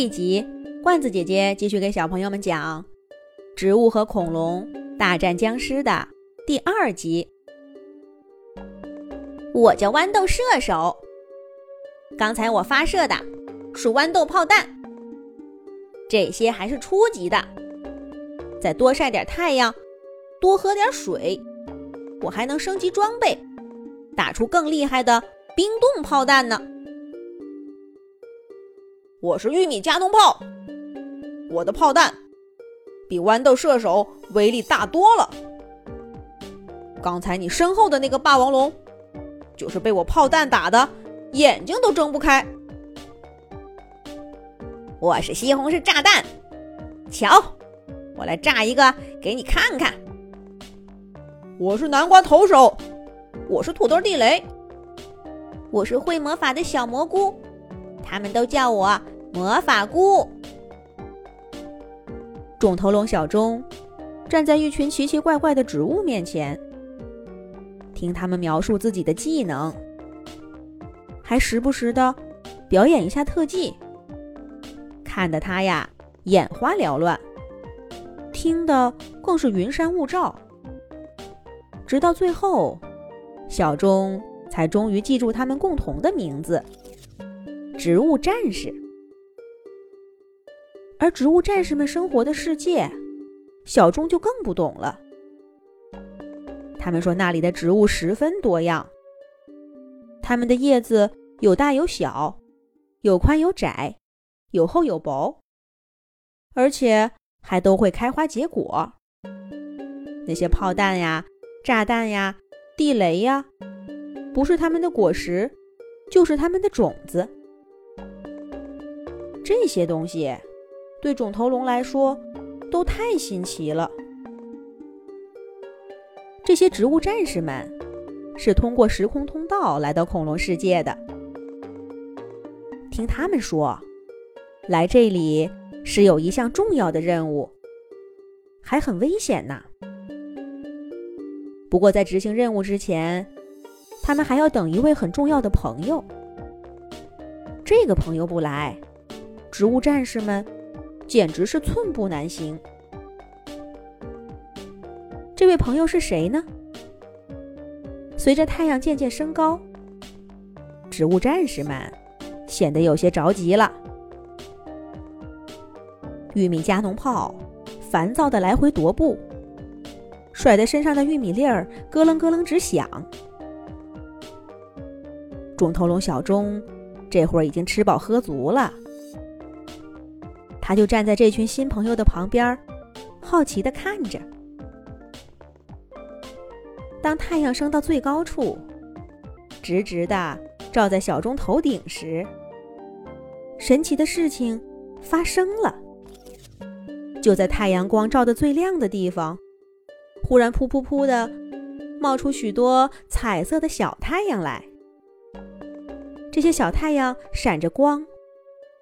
这一集，罐子姐姐继续给小朋友们讲《植物和恐龙大战僵尸》的第二集。我叫豌豆射手，刚才我发射的是豌豆炮弹，这些还是初级的。再多晒点太阳，多喝点水，我还能升级装备，打出更厉害的冰冻炮弹呢。我是玉米加农炮，我的炮弹比豌豆射手威力大多了。刚才你身后的那个霸王龙，就是被我炮弹打的眼睛都睁不开。我是西红柿炸弹，瞧，我来炸一个给你看看。我是南瓜投手，我是土豆地雷，我是会魔法的小蘑菇。他们都叫我魔法菇。肿头龙小钟站在一群奇奇怪怪的植物面前，听他们描述自己的技能，还时不时的表演一下特技，看得他呀眼花缭乱，听得更是云山雾罩。直到最后，小钟才终于记住他们共同的名字。植物战士，而植物战士们生活的世界，小钟就更不懂了。他们说那里的植物十分多样，它们的叶子有大有小，有宽有窄，有厚有薄，而且还都会开花结果。那些炮弹呀、炸弹呀、地雷呀，不是它们的果实，就是它们的种子。这些东西对肿头龙来说都太新奇了。这些植物战士们是通过时空通道来到恐龙世界的。听他们说，来这里是有一项重要的任务，还很危险呢。不过在执行任务之前，他们还要等一位很重要的朋友。这个朋友不来。植物战士们简直是寸步难行。这位朋友是谁呢？随着太阳渐渐升高，植物战士们显得有些着急了。玉米加农炮烦躁的来回踱步，甩在身上的玉米粒儿咯楞咯楞直响。肿头龙小钟这会儿已经吃饱喝足了。他就站在这群新朋友的旁边，好奇的看着。当太阳升到最高处，直直的照在小钟头顶时，神奇的事情发生了。就在太阳光照的最亮的地方，忽然噗噗噗的冒出许多彩色的小太阳来。这些小太阳闪着光。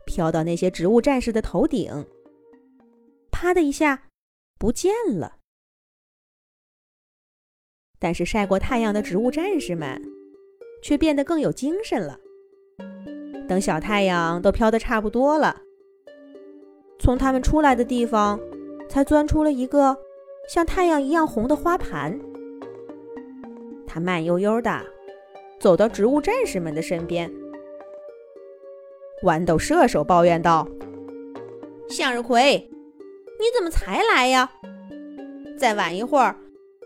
飘到那些植物战士的头顶，啪的一下，不见了。但是晒过太阳的植物战士们，却变得更有精神了。等小太阳都飘得差不多了，从他们出来的地方，才钻出了一个像太阳一样红的花盘。他慢悠悠的走到植物战士们的身边。豌豆射手抱怨道：“向日葵，你怎么才来呀？再晚一会儿，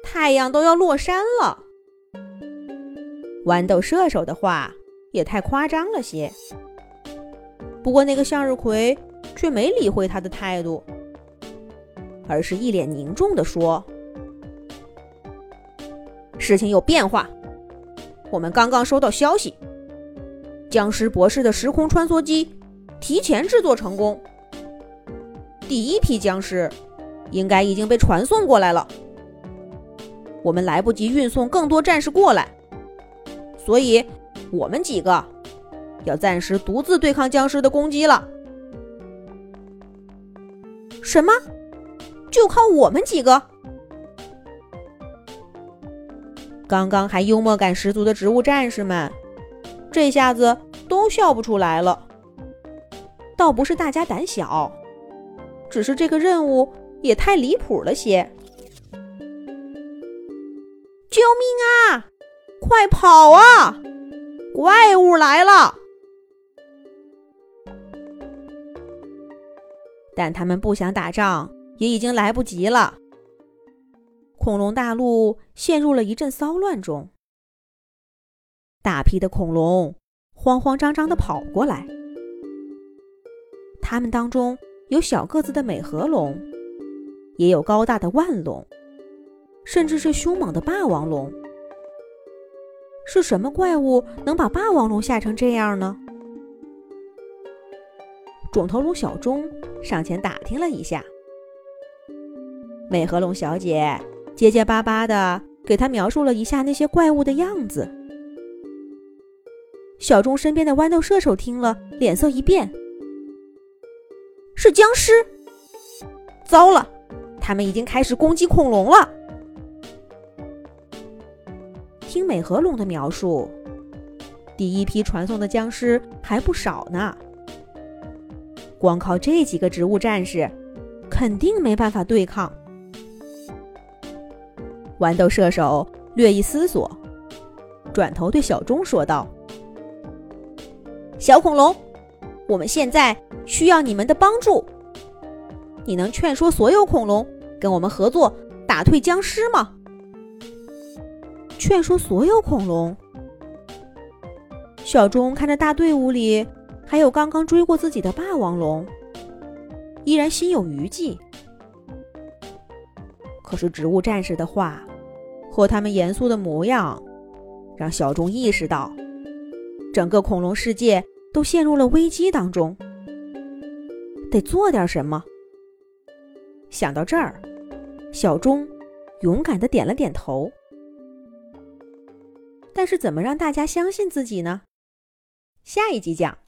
太阳都要落山了。”豌豆射手的话也太夸张了些。不过那个向日葵却没理会他的态度，而是一脸凝重地说：“事情有变化，我们刚刚收到消息。”僵尸博士的时空穿梭机提前制作成功，第一批僵尸应该已经被传送过来了。我们来不及运送更多战士过来，所以我们几个要暂时独自对抗僵尸的攻击了。什么？就靠我们几个？刚刚还幽默感十足的植物战士们。这下子都笑不出来了。倒不是大家胆小，只是这个任务也太离谱了些。救命啊！快跑啊！怪物来了！但他们不想打仗，也已经来不及了。恐龙大陆陷入了一阵骚乱中，大批的恐龙慌慌张张的跑过来。他们当中有小个子的美颌龙，也有高大的腕龙，甚至是凶猛的霸王龙。是什么怪物能把霸王龙吓成这样呢？肿头龙小钟上前打听了一下，美颌龙小姐结结巴巴的给他描述了一下那些怪物的样子。小钟身边的豌豆射手听了，脸色一变：“是僵尸！糟了，他们已经开始攻击恐龙了！”听美颌龙的描述，第一批传送的僵尸还不少呢。光靠这几个植物战士，肯定没办法对抗。豌豆射手略一思索，转头对小钟说道：“小恐龙，我们现在需要你们的帮助。你能劝说所有恐龙跟我们合作，打退僵尸吗？”劝说所有恐龙。小钟看着大队伍里还有刚刚追过自己的霸王龙，依然心有余悸。可是植物战士的话和他们严肃的模样，让小钟意识到，整个恐龙世界都陷入了危机当中，得做点什么。想到这儿，小钟勇敢的点了点头。但是怎么让大家相信自己呢？下一集讲。